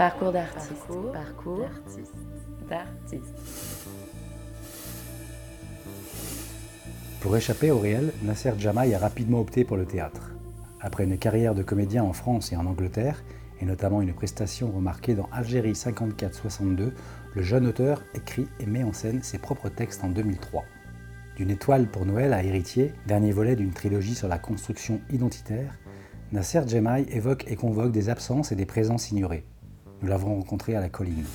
Parcours d'artiste. Parcours, Parcours d'artiste. d'artiste. Pour échapper au réel, Nasser Jamaï a rapidement opté pour le théâtre. Après une carrière de comédien en France et en Angleterre, et notamment une prestation remarquée dans Algérie 54-62, le jeune auteur écrit et met en scène ses propres textes en 2003. D'une étoile pour Noël à héritier, dernier volet d'une trilogie sur la construction identitaire, Nasser Jemaï évoque et convoque des absences et des présences ignorées. Nous l'avons rencontré à la colline.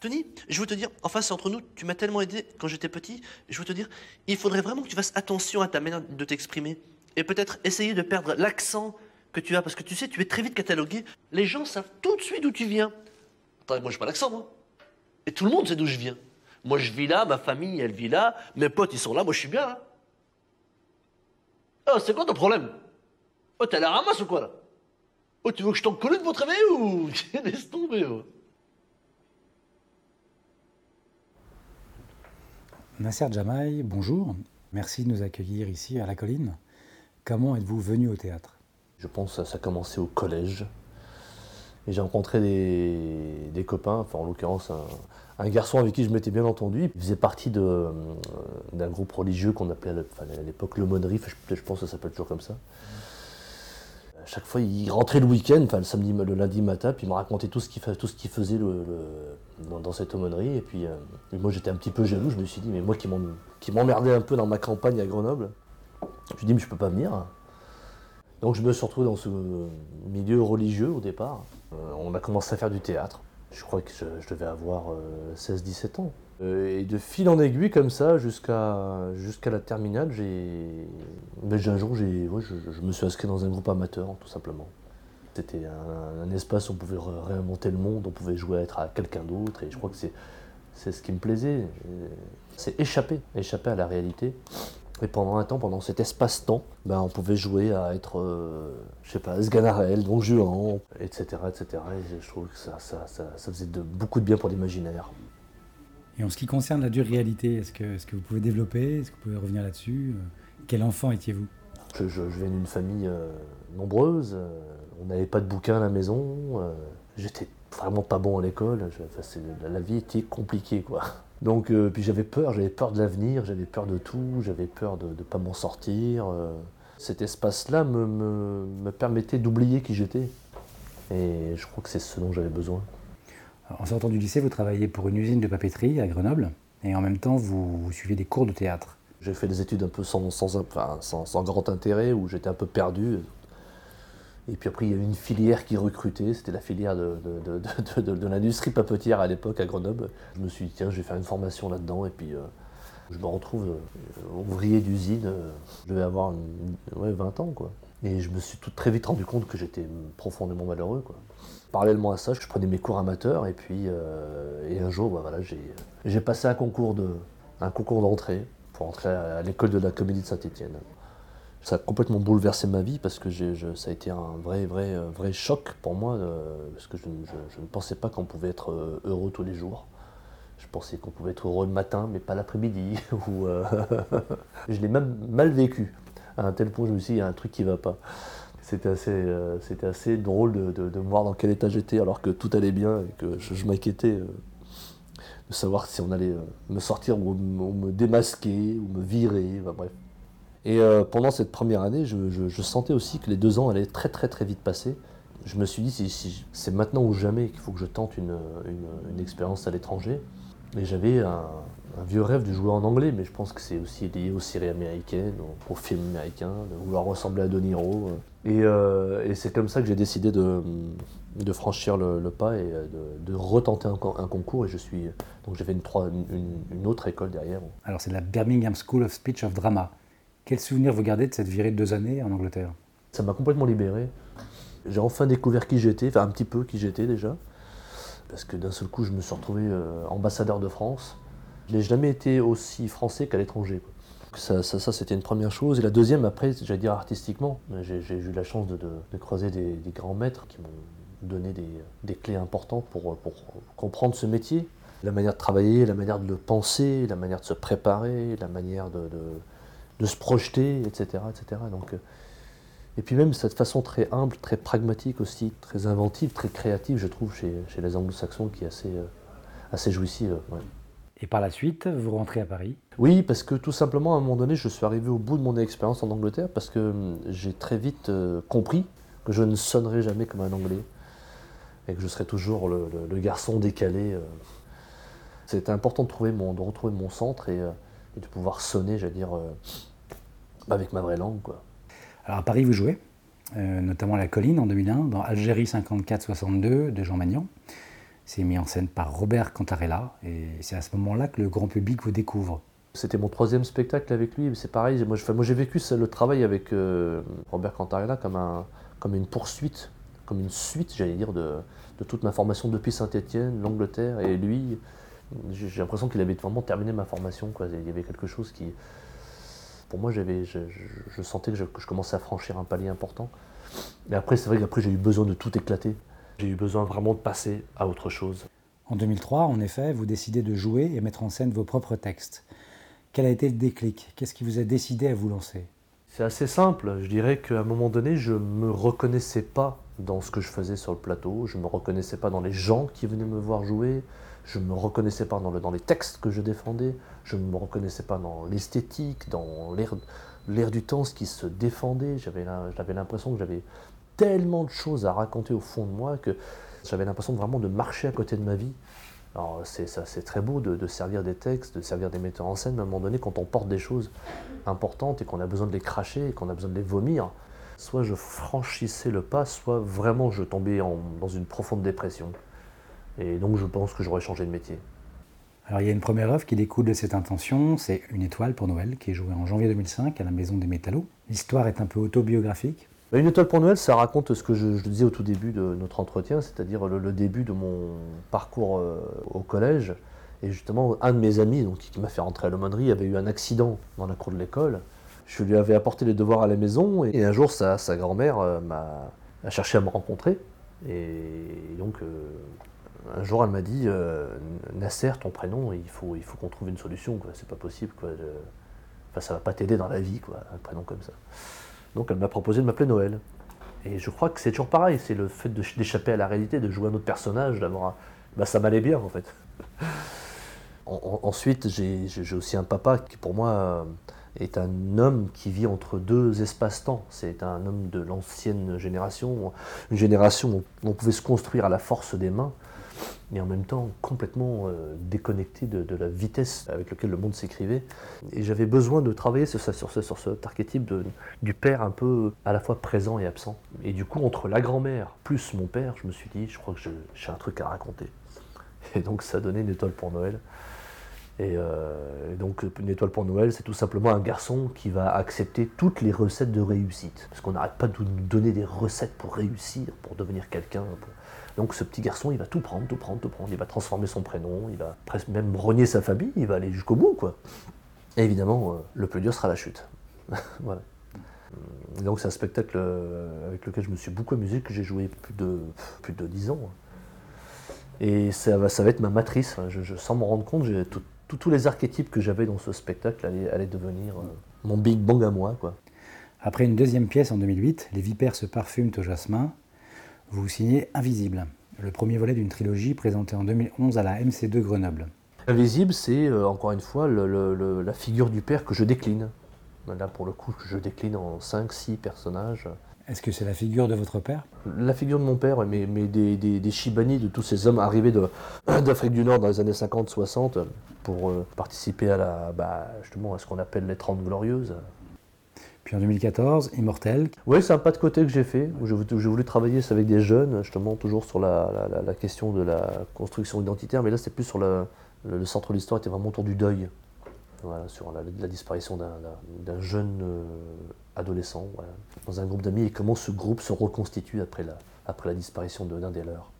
Tony, je veux te dire, enfin c'est entre nous, tu m'as tellement aidé quand j'étais petit, je veux te dire, il faudrait vraiment que tu fasses attention à ta manière de t'exprimer. Et peut-être essayer de perdre l'accent que tu as, parce que tu sais, tu es très vite catalogué. Les gens savent tout de suite d'où tu viens. Attends, moi j'ai pas l'accent, moi. Et tout le monde sait d'où je viens. Moi je vis là, ma famille elle vit là, mes potes ils sont là, moi je suis bien là. Oh, c'est quoi ton problème? Oh, t'as la ramasse ou quoi là? Oh, tu veux que je t'en colle de votre réveil ou Laisse tomber, oh? Nasser Jamaï, bonjour. Merci de nous accueillir ici à la colline. Comment êtes-vous venu au théâtre? Je pense que ça a commencé au collège. Et j'ai rencontré des, des copains, enfin en l'occurrence un, un garçon avec qui je m'étais bien entendu. Il faisait partie euh, d'un groupe religieux qu'on appelait à l'époque l'aumônerie, je, pense que ça s'appelle toujours comme ça. À chaque fois, il rentrait le week-end, enfin le samedi, le lundi matin, puis il me racontait tout ce qu'il, faisait dans, dans cette aumônerie. Et puis euh, moi j'étais un petit peu jaloux, je me suis dit, mais moi qui, m'emmerdais un peu dans ma campagne à Grenoble, je me suis dit, mais je peux pas venir. Donc je me suis retrouvé dans ce milieu religieux au départ. Euh, on a commencé à faire du théâtre. Je crois que je, devais avoir euh, 16-17 ans. Euh, et de fil en aiguille comme ça jusqu'à la terminale, j'ai un jour ouais, je, me suis inscrit dans un groupe amateur tout simplement. C'était un, un espace où on pouvait ré- réinventer le monde, on pouvait jouer à être à quelqu'un d'autre et je crois que c'est c'est ce qui me plaisait. Euh, C'est échapper, échapper à la réalité. Et pendant un temps, pendant cet espace-temps, ben, on pouvait jouer à être, euh, je sais pas, Sganarelle, Don Juan, etc., etc. Et je trouve que ça, ça, ça, ça faisait de, beaucoup de bien pour l'imaginaire. Et en ce qui concerne la dure réalité, est-ce que, est-ce que vous pouvez développer? Est-ce que vous pouvez revenir là-dessus? Euh, Quel enfant étiez-vous? Je, je- je viens d'une famille euh, nombreuse, euh, on n'avait pas de bouquins à la maison, j'étais vraiment pas bon à l'école, enfin, la, la vie était compliquée quoi. Donc euh, puis j'avais peur, j'avais peur de l'avenir, j'avais peur de tout, j'avais peur de ne pas m'en sortir. euh. Cet espace-là me, me- me permettait d'oublier qui j'étais. Et je crois que c'est ce dont j'avais besoin. En sortant du lycée, vous travaillez pour une usine de papeterie à Grenoble, et en même temps, vous, vous suivez des cours de théâtre. J'ai fait des études un peu sans, sans, enfin, sans- sans grand intérêt, où j'étais un peu perdu. Et puis après, il y avait une filière qui recrutait, c'était la filière de, de, de- de- l'industrie papetière à l'époque à Grenoble. Je me suis dit, tiens, je vais faire une formation là-dedans, et puis euh, je me retrouve euh, ouvrier d'usine. je devais avoir ouais, 20 ans, quoi. Et je me suis tout très vite rendu compte que j'étais profondément malheureux, quoi. Parallèlement à ça, je prenais mes cours amateurs, et puis euh, et un jour, bah, voilà, j'ai passé un concours de un concours d'entrée pour entrer à, à l'école de la comédie de Saint-Étienne. Ça a complètement bouleversé ma vie parce que ça a été un vrai, vrai, euh, vrai choc pour moi, euh, parce que je, ne- pensais pas qu'on pouvait être euh, heureux tous les jours. Je pensais qu'on pouvait être heureux le matin, mais pas l'après-midi. je l'ai même mal vécu. À un tel point, je me suis dit, il y a un truc qui ne va pas. C'était assez, drôle de, de- de voir dans quel état j'étais alors que tout allait bien et que je, m'inquiétais de savoir si on allait me sortir ou, me- démasquer ou me virer. bref. Et euh, pendant cette première année, je, sentais aussi que les deux ans allaient très très très vite passer. Je me suis dit, c'est maintenant ou jamais qu'il faut que je tente une, expérience à l'étranger. Et j'avais un, vieux rêve de jouer en anglais, mais je pense que c'est aussi lié aux séries américaines, aux, aux films américains, de vouloir ressembler à De Niro. Et, euh, c'est comme ça que j'ai décidé de, franchir le, pas et de, retenter un, con- un concours. Et je suis donc j'ai fait une- une autre école derrière. Alors, c'est la Birmingham School of Speech of Drama. Quel souvenir vous gardez de cette virée de deux années en Angleterre? Ça m'a complètement libéré. J'ai enfin découvert qui j'étais, enfin un petit peu qui j'étais déjà. Parce que d'un seul coup, je me suis retrouvé euh, ambassadeur de France. Je n'ai jamais été aussi français qu'à l'étranger. Ça, ça, c'était une première chose. Et la deuxième, après, j'allais dire artistiquement. J'ai eu la chance de, croiser des, grands maîtres qui m'ont donné des, clés importantes pour, comprendre ce métier. La manière de travailler, la manière de le penser, la manière de se préparer, la manière de- de se projeter, etc. etc. Donc, euh, et puis même cette façon très humble, très pragmatique aussi, très inventive, très créative, je trouve, chez, chez les anglo-saxons, qui est assez, euh, assez jouissive. ouais. Et par la suite, vous rentrez à Paris? Oui, parce que tout simplement, à un moment donné, je suis arrivé au bout de mon expérience en Angleterre, parce que hum, j'ai très vite euh, compris que je ne sonnerai jamais comme un Anglais, et que je serai toujours le, le- le garçon décalé. euh. C'était important de, trouver mon, de retrouver mon centre et, euh, et de pouvoir sonner, j'allais dire, avec ma vraie langue. Quoi. Alors à Paris, vous jouez, euh, notamment à La Colline en 2001, dans Algérie 54-62 de Jean Magnan. C'est mis en scène par Robert Cantarella, et c'est à ce moment-là que le grand public vous découvre. C'était mon troisième spectacle avec lui, mais c'est pareil. Moi, j'ai vécu le travail avec euh, Robert Cantarella comme, un, comme une poursuite, comme une suite, j'allais dire, de, de toute ma formation depuis Saint-Étienne, l'Angleterre. Et lui, j'ai j'ai l'impression qu'il avait vraiment terminé ma formation. Quoi. Il y avait quelque chose qui. Pour moi, j'avais, je, je- je sentais que je, que je commençais à franchir un palier important. Et après, c'est vrai qu'après, j'ai eu besoin de tout éclater. J'ai eu besoin vraiment de passer à autre chose. En 2003, en effet, vous décidez de jouer et mettre en scène vos propres textes. Quel a été le déclic? Qu'est-ce qui vous a décidé à vous lancer? C'est assez simple. Je dirais qu'à un moment donné, je ne me reconnaissais pas dans ce que je faisais sur le plateau. Je ne me reconnaissais pas dans les gens qui venaient me voir jouer. Je ne me reconnaissais pas dans, le- dans les textes que je défendais. Je ne me reconnaissais pas dans l'esthétique, dans l'air, du temps, ce qui se défendait. J'avais, l'impression que j'avais tellement de choses à raconter au fond de moi que j'avais l'impression vraiment de marcher à côté de ma vie. Alors c'est, très beau de, servir des textes, de servir des metteurs en scène, mais à un moment donné, quand on porte des choses importantes et qu'on a besoin de les cracher et qu'on a besoin de les vomir, soit je franchissais le pas, soit vraiment je tombais dans une profonde dépression. Et donc je pense que j'aurais changé de métier. Alors il y a une première œuvre qui découle de cette intention, c'est Une étoile pour Noël, qui est jouée en janvier 2005 à la Maison des Métallos. L'histoire est un peu autobiographique. Une étoile pour Noël, ça raconte ce que je, je disais au tout début de notre entretien, c'est-à-dire le, le début de mon parcours euh, au collège. Et justement, un de mes amis donc, qui m'a fait rentrer à l'aumônerie avait eu un accident dans la cour de l'école. Je lui avais apporté les devoirs à la maison et, un jour, sa, sa grand-mère euh, m'a a cherché à me rencontrer. Et donc, euh, un jour, elle m'a dit euh, Nasser, ton prénom, il faut, qu'on trouve une solution. quoi. C'est pas possible. Quoi. Ça va pas t'aider dans la vie, un prénom comme ça. Donc elle m'a proposé de m'appeler Noël. Et je crois que c'est toujours pareil, c'est le fait d'échapper à la réalité, de jouer un autre personnage. Bah, ça m'allait bien en fait. En- en- ensuite, j'ai aussi un papa qui pour moi euh, est un homme qui vit entre deux espaces-temps. C'est un homme de l'ancienne génération, une génération où on pouvait se construire à la force des mains, et en même temps complètement euh, déconnecté de, la vitesse avec laquelle le monde s'écrivait. Et j'avais besoin de travailler sur, ça- sur, ce- sur cet archétype du père un peu à la fois présent et absent. Et du coup, entre la grand-mère plus mon père, je me suis dit, je crois que j'ai un truc à raconter. Et donc ça donnait une étoile pour Noël. Et, euh, et donc une étoile pour Noël, c'est tout simplement un garçon qui va accepter toutes les recettes de réussite. Parce qu'on n'arrête pas de nous donner des recettes pour réussir, pour devenir quelqu'un. Donc ce petit garçon, il va tout prendre, tout prendre, tout prendre. Il va transformer son prénom, il va même renier sa famille, il va aller jusqu'au bout, quoi. Et évidemment, euh, le plus dur sera la chute. voilà. Donc c'est un spectacle euh, avec lequel je me suis beaucoup amusé, que j'ai joué plus de, plus de 10 ans. Et ça va, ça va être ma matrice. Je, je- sans m'en rendre compte, tous les archétypes que j'avais dans ce spectacle allaient, allaient devenir euh, mon Big Bang à moi. Quoi. Après une deuxième pièce en 2008, Les vipères se parfument au jasmin, vous signez Invisible, le premier volet d'une trilogie présentée en 2011 à la MC2 Grenoble. Invisible, c'est euh, encore une fois le- le- le- la figure du père que je décline. Là, pour le coup, je décline en 5-6 personnages. Est-ce que c'est la figure de votre père? La figure de mon père, mais, mais des, des, des Chibani, de tous ces hommes arrivés d'Afrique du Nord dans les années 50-60 pour euh, participer à, la, bah, justement, à ce qu'on appelle les 30 Glorieuses. Puis en 2014, Immortel, Oui, c'est un pas de côté que j'ai fait, où j'ai voulu travailler avec des jeunes, justement, toujours sur la, la- la- la question de la construction identitaire, mais là, c'est plus sur le, le, le centre de l'histoire, était vraiment autour du deuil, voilà, sur la, disparition d'un- jeune euh, adolescent, voilà, dans un groupe d'amis, et comment ce groupe se reconstitue après la, après la disparition de l'un des leurs.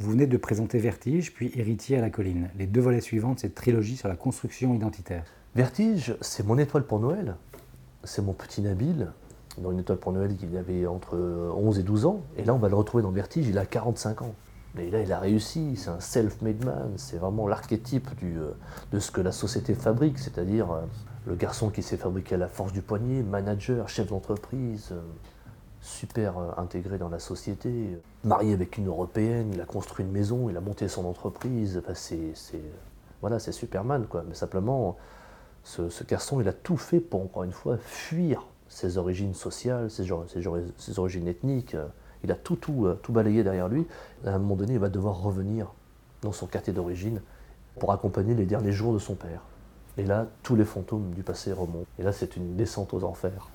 vous venez de présenter Vertige, puis Héritier à la colline, les deux volets suivants de cette trilogie sur la construction identitaire. Vertige, c'est mon étoile pour Noël. C'est mon petit Nabil. Dans une étoile pour Noël, il avait entre 11 et 12 ans. Et là, on va le retrouver dans Vertige, il a 45 ans. Et là, il a réussi, c'est un self-made man, c'est vraiment l'archétype euh, de ce que la société fabrique, c'est-à-dire euh, le garçon qui s'est fabriqué à la force du poignet, manager, chef d'entreprise, euh, super intégré dans la société, marié avec une européenne, il a construit une maison, il a monté son entreprise, Enfin, voilà, c'est Superman, quoi. Mais simplement, ce, garçon, il a tout fait pour, encore une fois, fuir ses origines sociales, ses, ses or- ses origines ethniques. euh, Il a tout, tout, euh, tout balayé derrière lui. À un moment donné, il va devoir revenir dans son quartier d'origine pour accompagner les derniers jours de son père. Et là, tous les fantômes du passé remontent. Et là, c'est une descente aux enfers.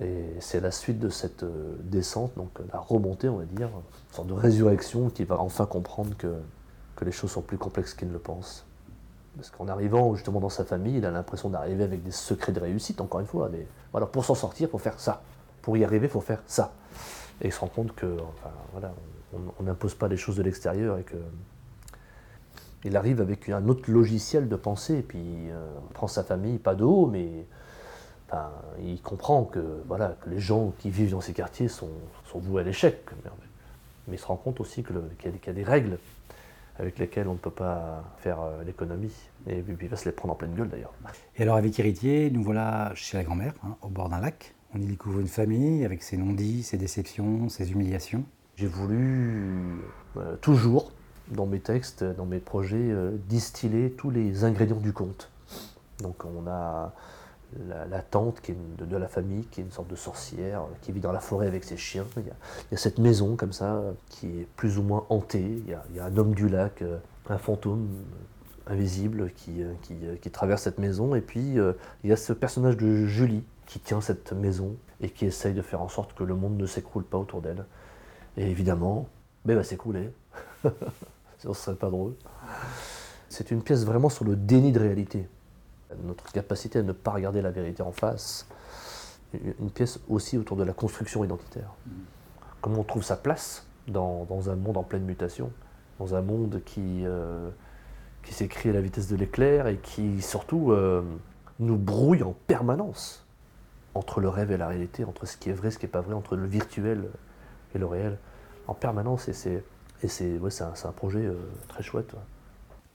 Et c'est la suite de cette euh, descente, donc la remontée, on va dire, une sorte de résurrection qui va enfin comprendre que les choses sont plus complexes qu'il ne le pense. Parce qu'en arrivant justement dans sa famille, il a l'impression d'arriver avec des secrets de réussite, encore une fois. Mais voilà, pour s'en sortir, il faut faire ça. Pour y arriver, il faut faire ça. Et il se rend compte que, voilà, on n'impose pas les choses de l'extérieur et que il arrive avec un autre logiciel de pensée, et puis euh, on prend sa famille, pas de haut, mais il comprend que, voilà, que les gens qui vivent dans ces quartiers sont, voués à l'échec. Mais, il se rend compte aussi qu'il y a des règles avec lesquelles on ne peut pas faire euh, l'économie. Et puis il va se les prendre en pleine gueule d'ailleurs. Et alors avec Héritier, nous voilà chez la grand-mère, hein, au bord d'un lac. On y découvre une famille avec ses non-dits, ses déceptions, ses humiliations. J'ai voulu euh, toujours, dans mes textes, dans mes projets, euh, distiller tous les ingrédients du conte. Donc on a la, tante qui est de, la famille, qui est une sorte de sorcière, euh, qui vit dans la forêt avec ses chiens. Il y a, cette maison comme ça, euh, qui est plus ou moins hantée. Il y a, un homme du lac, euh, un fantôme invisible qui, traverse cette maison. Et puis il y a ce personnage de Julie qui tient cette maison et qui essaye de faire en sorte que le monde ne s'écroule pas autour d'elle. Et évidemment, ben, elle va s'écrouler. Sinon, ce serait pas drôle. C'est une pièce vraiment sur le déni de réalité. Notre capacité à ne pas regarder la vérité en face. Une- pièce aussi autour de la construction identitaire. Comment on trouve sa place dans, dans un monde en pleine mutation, dans un monde qui, euh, qui s'écrit à la vitesse de l'éclair et qui surtout euh, nous brouille en permanence entre le rêve et la réalité, entre ce qui est vrai, ce qui n'est pas vrai, entre le virtuel et le réel, en permanence. Et c'est ouais, un, un projet euh, très chouette. ouais.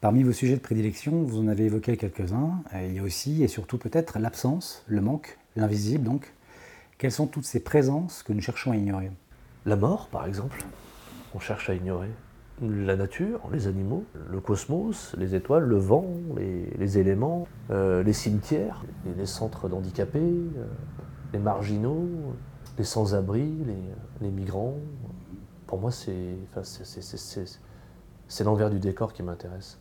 Parmi vos sujets de prédilection, vous en avez évoqué quelques-uns. Euh, Il y a aussi et surtout peut-être l'absence, le manque, l'invisible donc. Quelles sont toutes ces présences que nous cherchons à ignorer? La mort, par exemple, on cherche à ignorer. La nature, les animaux, le cosmos, les étoiles, le vent, les, éléments, euh, les cimetières, les, centres d'handicapés, euh, les marginaux, les sans-abri, les, migrants. Pour moi, c'est l'envers du décor qui m'intéresse.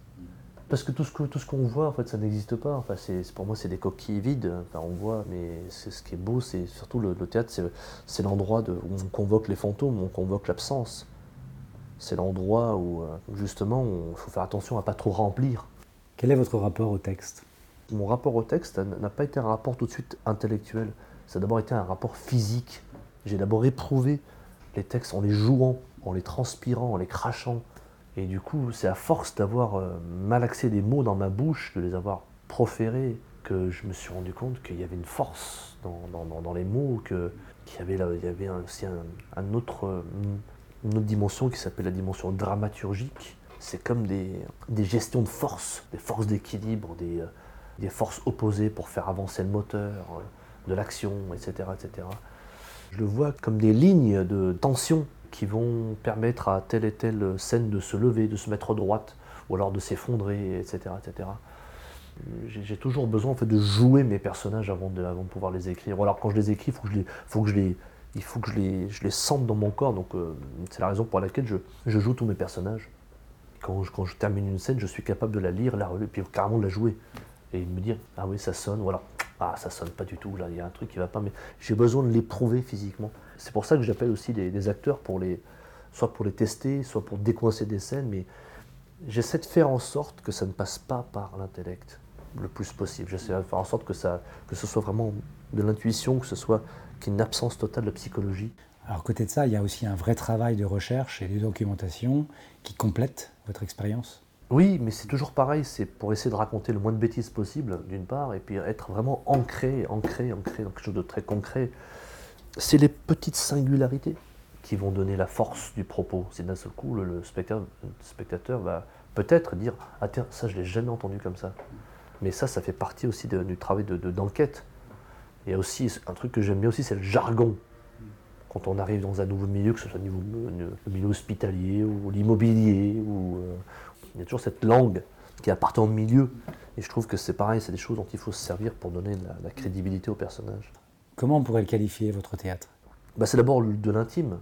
Parce que tout ce que- tout ce qu'on voit, en fait, ça n'existe pas. Enfin, c'est- pour moi, c'est des coquilles vides. Enfin, on voit, mais c'est ce qui est beau, c'est surtout le, le théâtre, c'est l'endroit où on convoque les fantômes, où on convoque l'absence. C'est l'endroit où, euh, justement, il faut faire attention à pas trop remplir. Quel est votre rapport au texte? Mon rapport au texte n'a pas été un rapport tout de suite intellectuel. Ça a d'abord été un rapport physique. J'ai d'abord éprouvé les textes en les jouant, en les transpirant, en les crachant. Et du coup, c'est à force d'avoir euh, malaxé des mots dans ma bouche, de les avoir proférés, que je me suis rendu compte qu'il y avait une force dans, les mots, qu'il y avait, aussi euh, une autre dimension qui s'appelle la dimension dramaturgique. C'est comme des, gestions de force, des forces d'équilibre, des, euh, des forces opposées pour faire avancer le moteur, de l'action, etc., etc. Je le vois comme des lignes de tension qui vont permettre à telle et telle scène de se lever, de se mettre droite, ou alors de s'effondrer, etc., etc. J'ai toujours besoin en fait, de jouer mes personnages avant de, pouvoir les écrire. Alors quand je les écris, faut que je les, faut que je les, il faut que je les, je les sente dans mon corps. Donc euh, c'est la raison pour laquelle je, joue tous mes personnages. Quand je, quand je termine une scène, je suis capable de la lire, la relire, puis carrément de la jouer. Et de me dire, ah oui, ça sonne, voilà. Ah, ça sonne pas du tout, là, il y a un truc qui va pas, mais j'ai besoin de l'éprouver physiquement. C'est pour ça que j'appelle aussi des, des acteurs pour les, soit pour les tester, soit pour décoincer des scènes, mais j'essaie de faire en sorte que ça ne passe pas par l'intellect le plus possible. J'essaie de faire en sorte que, ça, que ce soit vraiment de l'intuition, que ce soit qu'il y ait une absence totale de psychologie. Alors côté de ça, il y a aussi un vrai travail de recherche et de documentation qui complète votre expérience. Oui, mais c'est toujours pareil, c'est pour essayer de raconter le moins de bêtises possible, d'une part, et puis être vraiment ancré, ancré, ancré dans quelque chose de très concret. C'est les petites singularités qui vont donner la force du propos. C'est d'un seul coup, le, le spectateur, va peut-être dire Ah, tiens, ça, je l'ai jamais entendu comme ça. Mais ça, ça fait partie aussi de- du travail de- de- d'enquête. Il y a aussi un truc que j'aime bien aussi, c'est le jargon. Quand on arrive dans un nouveau milieu, que ce soit au niveau, le milieu hospitalier ou l'immobilier, ou, euh, il y a toujours cette langue qui appartient au milieu. Et je trouve que c'est pareil, c'est des choses dont il faut se servir pour donner la, la crédibilité au personnage. Comment on pourrait le qualifier, votre théâtre? Bah, c'est d'abord de l'intime,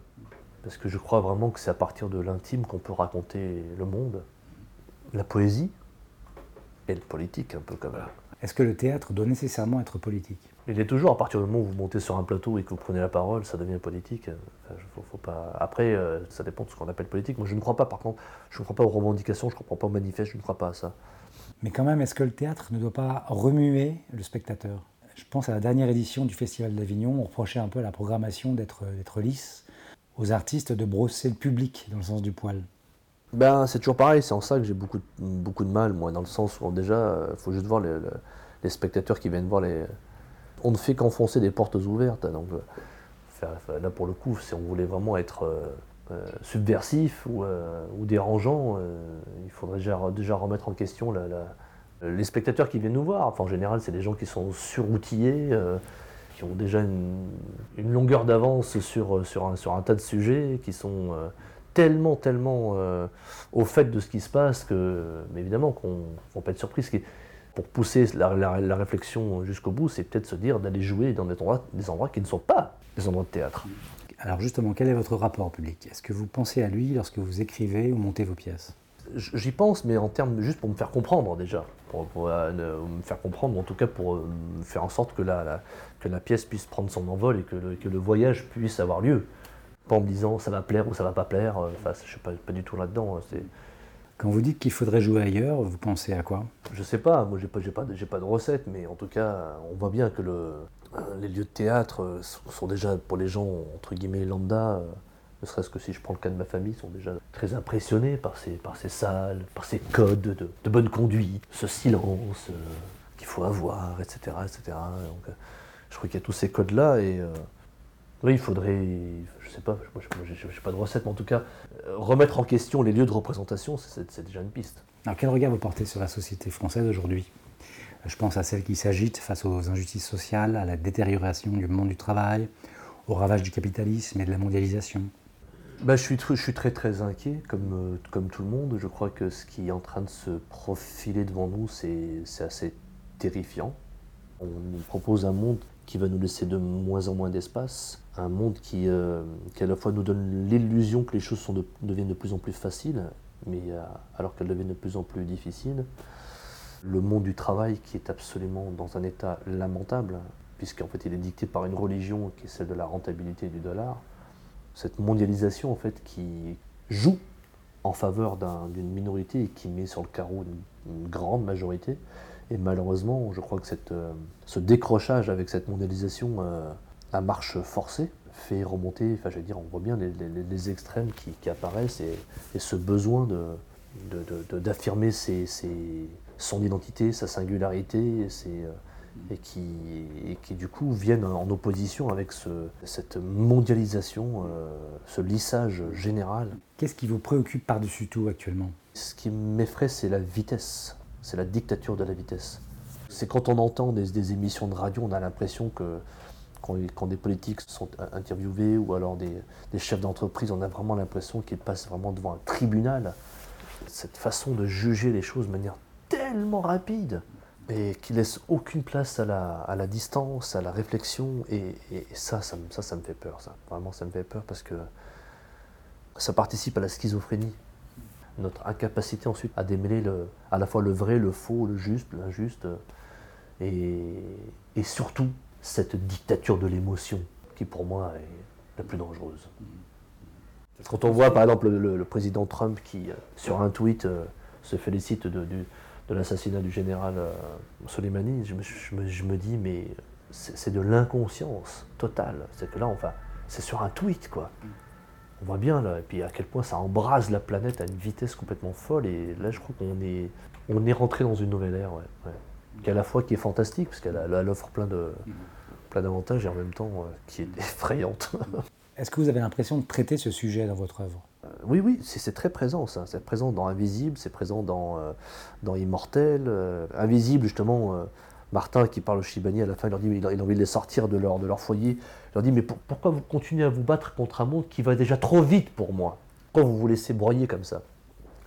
parce que je crois vraiment que c'est à partir de l'intime qu'on peut raconter le monde, la poésie et le politique un peu quand même. Est-ce que le théâtre doit nécessairement être politique? Il est toujours, à partir du moment où vous montez sur un plateau et que vous prenez la parole, ça devient politique. Enfin, je- faut- faut pas... Après, euh, ça dépend de ce qu'on appelle politique. Moi, je ne crois pas, par contre, je ne crois pas aux revendications, je ne crois pas aux manifestes, je ne crois pas à ça. Mais quand même, est-ce que le théâtre ne doit pas remuer le spectateur? Je pense à la dernière édition du Festival d'Avignon, on reprochait un peu à la programmation d'être d'être lisse, aux artistes de brosser le public dans le sens du poil. Ben, c'est toujours pareil, c'est en ça que j'ai beaucoup, beaucoup de mal, moi, dans le sens où déjà, il faut juste voir les, spectateurs qui viennent voir les. On ne fait qu'enfoncer des portes ouvertes. Donc, euh, là, pour le coup, si on voulait vraiment être euh, euh, subversif ou, euh, dérangeant, euh, il faudrait déjà, remettre en question la- les spectateurs qui viennent nous voir. En général, c'est des gens qui sont suroutillés, euh, qui ont déjà une, longueur d'avance sur, un, sur un tas de sujets, qui sont euh, tellement, tellement euh, au fait de ce qui se passe que, évidemment, qu'on ne pas être surpris. Pour pousser la, réflexion jusqu'au bout, c'est peut-être se dire d'aller jouer dans des endroits, des endroits qui ne sont pas des endroits de théâtre. Alors justement, quel est votre rapport au public? Est-ce que vous pensez à lui lorsque vous écrivez ou montez vos pièces? J'y pense, mais en termes juste pour me faire comprendre déjà, pour, pour, euh, me faire comprendre, en tout cas pour euh, faire en sorte que la, la- que la pièce puisse prendre son envol et que le, que le voyage puisse avoir lieu. Pas en me disant ça va plaire ou ça va pas plaire, euh, enfin, je suis pas, pas du tout là-dedans. hein, Quand vous dites qu'il faudrait jouer ailleurs, vous pensez à quoi? Je sais pas, moi j'ai pas, pas, pas de recette, mais en tout cas, on voit bien que le, les lieux de théâtre sont, déjà pour les gens entre guillemets lambda, ne serait-ce que si je prends le cas de ma famille, sont déjà très impressionnés par ces, salles, par ces codes de, bonne conduite, ce silence euh, qu'il faut avoir, etc. etc. Euh, je crois qu'il y a tous ces codes-là et euh, il faudrait, je sais pas, je- j'ai pas de recette, mais en tout cas, remettre en question les lieux de représentation, c'est déjà une piste. Alors quel regard vous portez sur la société française aujourd'hui? Je pense à celle qui s'agite face aux injustices sociales, à la détérioration du monde du travail, au ravage du capitalisme et de la mondialisation. Bah, je, suis très très inquiet, comme, euh, comme tout le monde. Je crois que ce qui est en train de se profiler devant nous, c'est assez terrifiant. On nous propose un monde qui va nous laisser de moins en moins d'espace, un monde qui, euh, qui à la fois nous donne l'illusion que les choses sont de- deviennent de plus en plus faciles, mais euh, alors qu'elles deviennent de plus en plus difficiles. Le monde du travail qui est absolument dans un état lamentable, puisqu'en fait il est dicté par une religion qui est celle de la rentabilité du dollar cette mondialisation en fait qui joue en faveur d'un- d'une minorité et qui met sur le carreau une, grande majorité. Et malheureusement, je crois que euh, ce décrochage avec cette mondialisation euh, à marche forcée fait remonter, enfin je veux dire, on voit bien les, extrêmes qui, apparaissent et, ce besoin de, de- de- d'affirmer son identité, sa singularité, euh, et qui, et qui du coup viennent en opposition avec ce- cette mondialisation, euh, ce lissage général. Qu'est-ce qui vous préoccupe par-dessus tout actuellement? Ce qui m'effraie, c'est la vitesse, c'est la dictature de la vitesse. C'est quand on entend des, des émissions de radio, on a l'impression que quand, quand des politiques sont interviewés ou alors des, des chefs d'entreprise, on a vraiment l'impression qu'ils passent vraiment devant un tribunal. Cette façon de juger les choses de manière tellement rapide et qui laisse aucune place à la, à la distance, à la réflexion. Et, ça, ça, ça, me fait peur. Ça. Vraiment, ça me fait peur parce que ça participe à la schizophrénie. Notre incapacité ensuite à démêler le, à la fois le vrai, le faux, le juste, l'injuste. euh, Et, surtout, cette dictature de l'émotion qui, pour moi, est la plus dangereuse. Quand on voit, par exemple, le, président Trump qui, euh, sur un tweet, euh, se félicite de, du- de l'assassinat du général euh, Soleimani, je me, dis, mais c'est de l'inconscience totale. C'est que là, c'est sur un tweet, quoi. On voit bien, là, et puis à quel point ça embrase la planète à une vitesse complètement folle. Et là, je crois qu'on est, on est rentré dans une nouvelle ère, ouais, ouais. qui à la fois qui est fantastique, parce qu'elle offre plein de plein d'avantages, et en même temps euh, qui est effrayante. Est-ce que vous avez l'impression de traiter ce sujet dans votre œuvre? Oui, oui, c'est très présent ça. C'est présent dans Invisible, c'est présent dans, euh, dans Immortel. euh, Invisible, justement, euh, Martin qui parle au Shibani à la fin, il leur dit il a, envie de les sortir de leur, de leur foyer. Il leur dit Mais pour- pourquoi vous continuez à vous battre contre un monde qui va déjà trop vite pour moi? Pourquoi vous vous laissez broyer comme ça?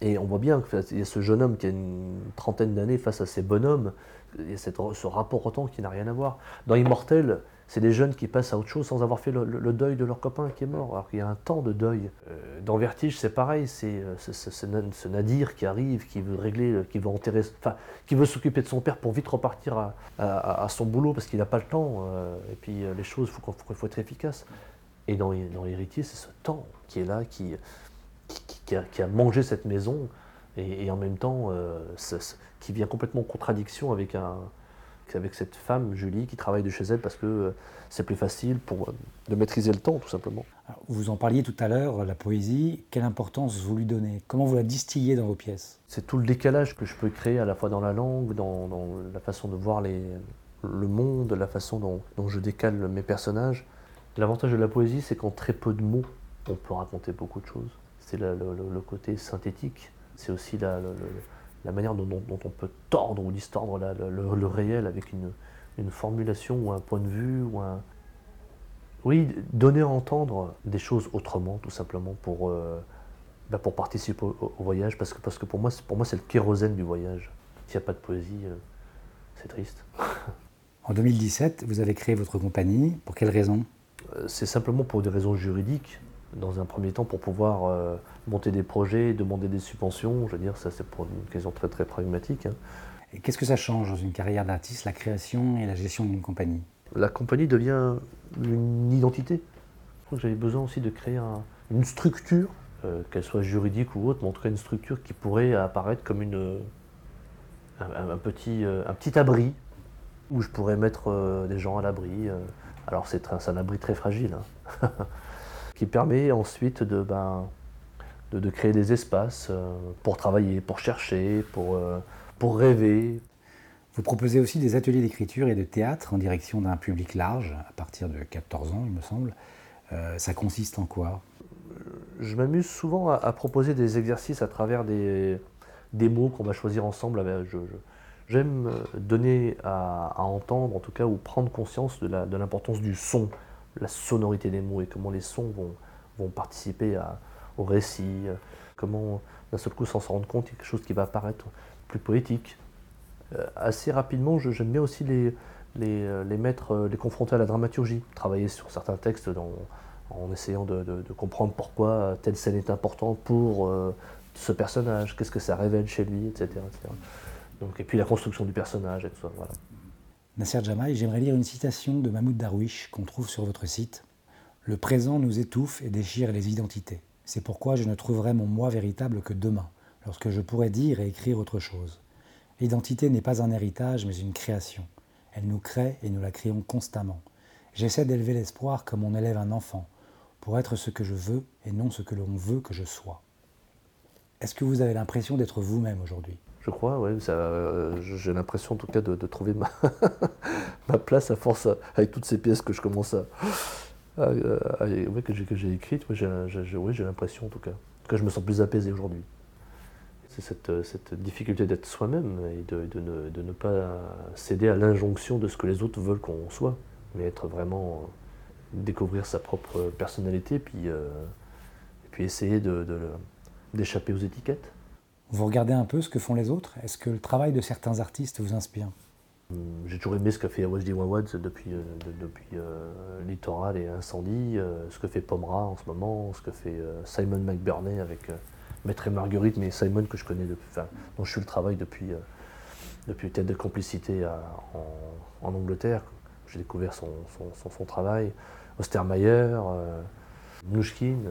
Et on voit bien qu'il y a ce jeune homme qui a une trentaine d'années face à ces bonhommes. Il y a cette- ce rapport au temps qui n'a rien à voir. Dans Immortel, c'est des jeunes qui passent à autre chose sans avoir fait le, deuil de leur copain qui est mort, alors qu'il y a un temps de deuil. Euh, dans Vertige, c'est pareil, c'est euh, ce, ce- ce Na- ce Nadir qui arrive, qui veut régler, euh, qui veut enterrer, enfin, qui veut s'occuper de son père pour vite repartir à, son boulot parce qu'il n'a pas le temps. euh, et puis les choses, il faut, être efficace. Et dans, dans Héritier, c'est ce temps qui est là, qui, a, mangé cette maison et, en même temps qui vient complètement en contradiction avec, un, avec cette femme, Julie, qui travaille de chez elle parce que euh, c'est plus facile pour, euh, de maîtriser le temps, tout simplement. Alors, Vous en parliez tout à l'heure, la poésie. Quelle importance vous lui donnez? Comment vous la distillez dans vos pièces? C'est tout le décalage que je peux créer à la fois dans la langue, dans, dans la façon de voir les, le monde, la façon dont, dont je décale mes personnages. L'avantage de la poésie, c'est qu'en très peu de mots, on peut raconter beaucoup de choses. C'est le, le- le côté synthétique, c'est aussi la, le- la manière dont, dont- dont on peut tordre ou distordre la- le, le- le réel avec une, une formulation ou un point de vue ou un... Oui, donner à entendre des choses autrement, tout simplement, pour, euh, bah, pour participer au, au voyage, parce que, parce que pour moi, c'est- pour moi, c'est le kérosène du voyage. S'il n'y a pas de poésie, euh, c'est triste. En 2017, vous avez créé votre compagnie. Pour quelles raisons Euh, C'est simplement pour des raisons juridiques, dans un premier temps, pour pouvoir euh, monter des projets, demander des subventions. Je veux dire, ça, c'est pour une question très, très pragmatique. hein. Et qu'est-ce que ça change dans une carrière d'artiste, la création et la gestion d'une compagnie? La compagnie devient une identité. Je crois que j'avais besoin aussi de créer un- une structure, euh, qu'elle soit juridique ou autre, mais en tout cas une structure qui pourrait apparaître comme une, un, un petit, euh, un petit abri où je pourrais mettre euh, des gens à l'abri. alors c'est un, c'est un abri très fragile, hein, qui permet ensuite de, ben, de, de créer des espaces euh, pour travailler, pour chercher, pour, euh, pour rêver, Vous proposez aussi des ateliers d'écriture et de théâtre en direction d'un public large, à partir de 14 ans, il me semble. Euh, ça consiste en quoi? Je m'amuse souvent à, à proposer des exercices à travers des, des mots qu'on va choisir ensemble. je- je- J'aime donner à, à entendre, en tout cas, ou prendre conscience de l'importance du son, la sonorité des mots et comment les sons vont, participer au récit, euh, comment d'un seul coup, sans s'en rendre compte, quelque chose qui va apparaître plus poétique. Euh, assez rapidement, j'aime bien aussi les, les, euh, mettre, les confronter à la dramaturgie, travailler sur certains textes en essayant de, comprendre pourquoi telle scène est importante pour ce personnage, qu'est-ce que ça révèle chez lui, etc. et puis la construction du personnage et tout ça. Voilà. Nasser Jamaï, j'aimerais lire une citation de Mahmoud Darwish qu'on trouve sur votre site. Le présent nous étouffe et déchire les identités. C'est pourquoi je ne trouverai mon moi véritable que demain, lorsque je pourrai dire et écrire autre chose. L'identité n'est pas un héritage, mais une création. Elle nous crée et nous la créons constamment. J'essaie d'élever l'espoir comme on élève un enfant, pour être ce que je veux et non ce que l'on veut que je sois. Est-ce que vous avez l'impression d'être vous-même aujourd'hui? Je crois, ouais, euh, j'ai l'impression en tout cas de, trouver ma, place à force, avec toutes ces pièces que je commence à. ouais, que j'ai écrites. Ouais, j'ai l'impression en tout cas. En tout cas, je me sens plus apaisé aujourd'hui. C'est cette, euh, difficulté d'être soi-même et de, ne, pas céder à l'injonction de ce que les autres veulent qu'on soit, mais être vraiment. euh, découvrir sa propre personnalité, puis, euh, et puis essayer d'échapper aux étiquettes. Vous regardez un peu ce que font les autres? Est-ce que le travail de certains artistes vous inspire? Hum, J'ai toujours aimé ce qu'a fait Wajdi Wawad depuis, euh, de- depuis euh, Littoral et Incendie, euh, ce que fait Pomera en ce moment, ce que fait Simon McBurney avec Maître et Marguerite, mais Simon que je connais depuis, dont je suis le travail depuis, depuis Tête de complicité en, Angleterre. J'ai découvert son, son, son- travail. Ostermeyer, euh, Mnouchkine,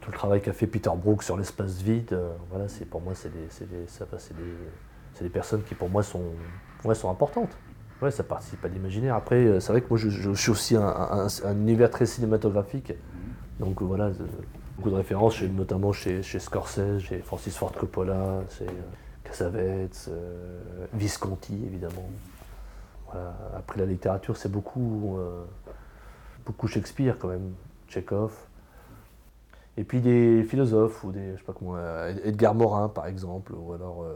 tout le travail qu'a fait Peter Brook sur l'espace vide. euh, voilà, c'est pour moi, c'est des, des, des, personnes qui pour moi sont, sont importantes. Ouais, ça participe à l'imaginaire. Après, euh, c'est vrai que moi je, suis aussi un, un- un univers très cinématographique. Donc euh, voilà, beaucoup de références, notamment chez, chez Scorsese, chez Francis Ford Coppola, chez Cassavetes, Visconti évidemment. Voilà. Après la littérature, c'est beaucoup, beaucoup Shakespeare quand même, Tchekhov. Et puis des philosophes, ou des, je sais pas comment, euh, Edgar Morin par exemple, ou alors. euh,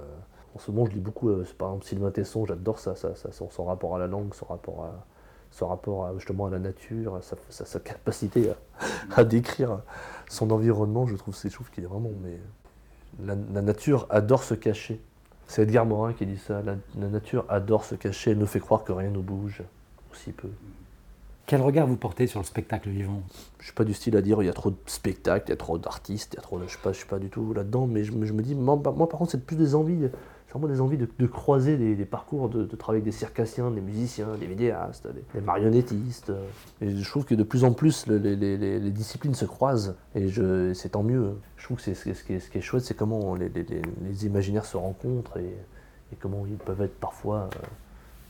en ce moment, je lis beaucoup, euh, par exemple, Sylvain Tesson, j'adore ça, ça, ça, son, rapport à la langue, son rapport à, son rapport justement à la nature, à sa, capacité à, à décrire son environnement, je trouve, c'est- je trouve qu'il est vraiment. Mais la, la nature adore se cacher. C'est Edgar Morin qui dit ça. La, la nature adore se cacher, elle nous fait croire que rien ne bouge, aussi peu. Quel regard vous portez sur le spectacle vivant? Je suis pas du style à dire il y a trop de spectacles, il y a trop d'artistes, il y a trop de, je je suis pas du tout là-dedans, mais je, me- je me dis, moi, moi, par contre c'est plus des envies, c'est vraiment des envies de, de croiser des, des parcours, de, de travailler avec des circassiens, des musiciens, des vidéastes, des, des marionnettistes. Et je trouve que de plus en plus le- les, les- les- les disciplines se croisent, et c'est tant mieux. Je trouve que c'est, ce, qui est, ce qui est chouette, c'est comment les, imaginaires se rencontrent et, et comment ils peuvent être parfois euh,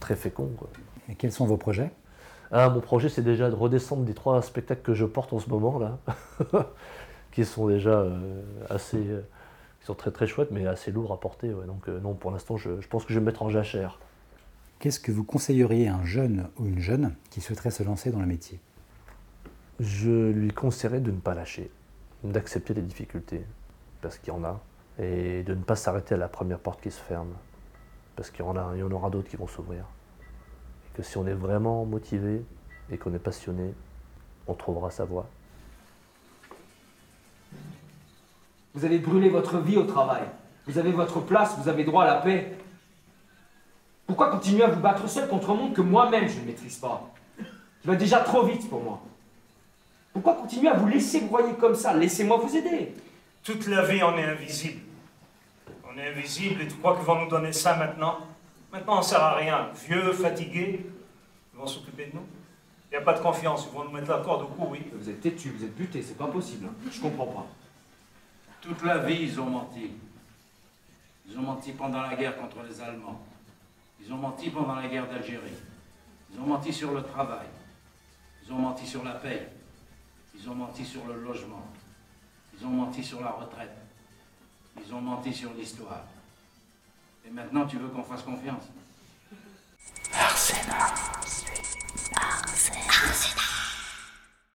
très féconds. quoi. Et quels sont vos projets? Ah, mon projet, c'est déjà de redescendre des trois spectacles que je porte en ce moment là, qui sont déjà euh, assez, euh, qui sont très très chouettes, mais assez lourds à porter. ouais. Donc euh, non, pour l'instant, je, je pense que je vais me mettre en jachère. Qu'est-ce que vous conseilleriez à un jeune ou une jeune qui souhaiterait se lancer dans le métier? Je lui conseillerais de ne pas lâcher, d'accepter les difficultés, parce qu'il y en a, et de ne pas s'arrêter à la première porte qui se ferme, parce qu'il y en a, il y en aura d'autres qui vont s'ouvrir. Que si on est vraiment motivé et qu'on est passionné, on trouvera sa voie. Vous avez brûlé votre vie au travail. Vous avez votre place, vous avez droit à la paix. Pourquoi continuer à vous battre seul contre un monde que moi-même je ne maîtrise pas? Qui va déjà trop vite pour moi Pourquoi continuer à vous laisser broyer comme ça? Laissez-moi vous aider. Toute la vie, on est invisible. On est invisible et tu crois qu'ils vont nous donner ça maintenant? Maintenant, on sert à rien. Vieux, fatigués, ils vont s'occuper de nous. Il n'y a pas de confiance, ils vont nous mettre la corde au cou, oui. Vous êtes têtu, vous êtes buté, c'est pas possible. hein. Je comprends pas. Toute la vie, ils ont menti. Ils ont menti pendant la guerre contre les Allemands. Ils ont menti pendant la guerre d'Algérie. Ils ont menti sur le travail. Ils ont menti sur la paix. Ils ont menti sur le logement. Ils ont menti sur la retraite. Ils ont menti sur l'histoire. Et maintenant, tu veux qu'on fasse confiance Arsenal. Arsenal.